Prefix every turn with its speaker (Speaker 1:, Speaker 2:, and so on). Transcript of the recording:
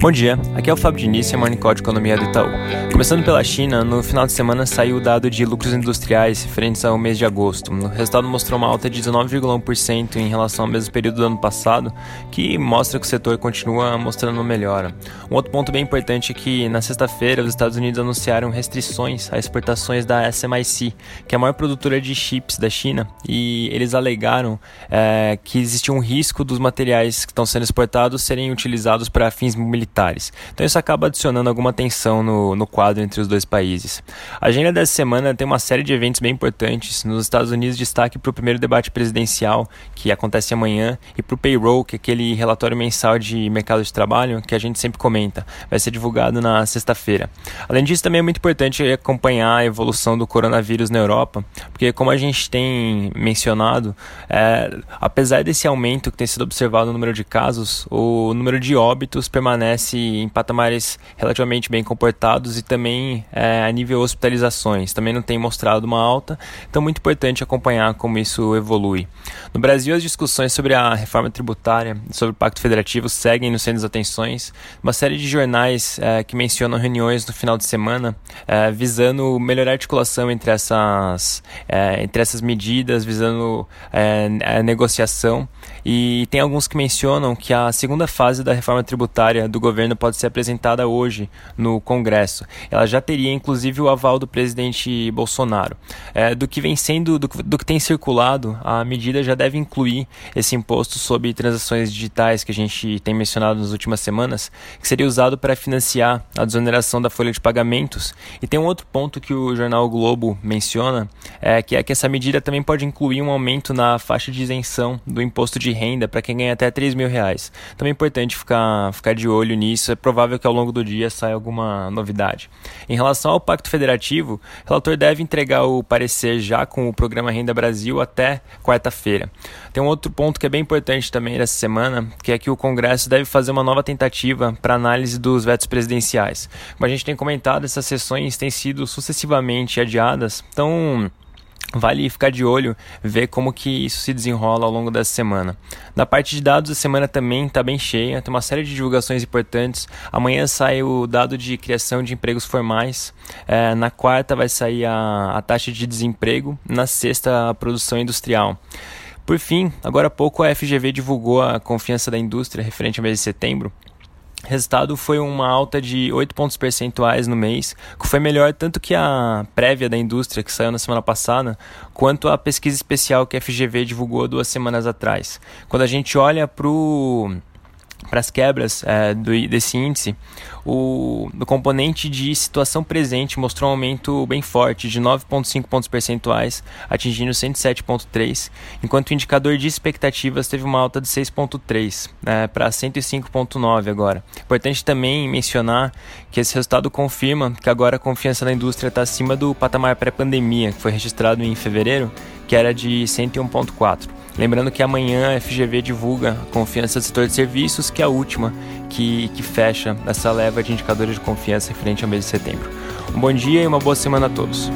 Speaker 1: Bom dia, aqui é o Fábio Diniz, Morning Call de Economia do Itaú. Começando pela China, no final de semana saiu o dado de lucros industriais referentes ao mês de agosto. O resultado mostrou uma alta de 19,1% em relação ao mesmo período do ano passado, que mostra que o setor continua mostrando melhora. Um outro ponto bem importante é que na sexta-feira os Estados Unidos anunciaram restrições às exportações da SMIC, que é a maior produtora de chips da China, e eles alegaram é, que existe um risco dos materiais que estão sendo exportados serem utilizados para fins militares militares. Então isso acaba adicionando alguma tensão no, no quadro entre os dois países. A agenda dessa semana tem uma série de eventos bem importantes. Nos Estados Unidos, destaque para o primeiro debate presidencial, que acontece amanhã, e para o payroll, que é aquele relatório mensal de mercado de trabalho que a gente sempre comenta. Vai ser divulgado na sexta-feira. Além disso, também é muito importante acompanhar a evolução do coronavírus na Europa, porque como a gente tem mencionado, é, apesar desse aumento que tem sido observado no número de casos, o número de óbitos permanece permanece em patamares relativamente bem comportados e também é, a nível hospitalizações. Também não tem mostrado uma alta, então muito importante acompanhar como isso evolui. No Brasil, as discussões sobre a reforma tributária e sobre o Pacto Federativo seguem no centro das atenções. Uma série de jornais é, que mencionam reuniões no final de semana é, visando melhorar a articulação entre essas, é, entre essas medidas, visando é, a negociação. E tem alguns que mencionam que a segunda fase da reforma tributária do governo pode ser apresentada hoje no Congresso. Ela já teria inclusive o aval do presidente Bolsonaro. É, do que vem sendo, do, do, que tem circulado, a medida já deve incluir esse imposto sobre transações digitais que a gente tem mencionado nas últimas semanas, que seria usado para financiar a desoneração da folha de pagamentos. E tem um outro ponto que o jornal Globo menciona, é, que é que essa medida também pode incluir um aumento na faixa de isenção do imposto de renda para quem ganha até 3 mil reais. Também é importante ficar, ficar de olho nisso, é provável que ao longo do dia saia alguma novidade. Em relação ao Pacto Federativo, o relator deve entregar o parecer já com o programa Renda Brasil até quarta-feira. Tem um outro ponto que é bem importante também dessa semana, que é que o Congresso deve fazer uma nova tentativa para análise dos vetos presidenciais. Como a gente tem comentado, essas sessões têm sido sucessivamente adiadas, então Vale ficar de olho, ver como que isso se desenrola ao longo dessa semana. Na parte de dados, a semana também está bem cheia, tem uma série de divulgações importantes. Amanhã sai o dado de criação de empregos formais, é, na quarta vai sair a, a taxa de desemprego, na sexta a produção industrial. Por fim, agora há pouco a FGV divulgou a confiança da indústria referente ao mês de setembro resultado foi uma alta de 8 pontos percentuais no mês, que foi melhor tanto que a prévia da indústria que saiu na semana passada, quanto a pesquisa especial que a FGV divulgou duas semanas atrás. Quando a gente olha para o para as quebras é, do, desse índice, o, o, componente de situação presente mostrou um aumento bem forte, de 9,5 pontos percentuais, atingindo 107,3, enquanto o indicador de expectativas teve uma alta de 6,3 é, para 105,9 agora. Importante também mencionar que esse resultado confirma que agora a confiança na indústria está acima do patamar pré-pandemia, que foi registrado em fevereiro, que era de 101,4. Lembrando que amanhã a FGV divulga a confiança do setor de serviços, que é a última que, que fecha essa leva de indicadores de confiança referente ao mês de setembro. Um bom dia e uma boa semana a todos.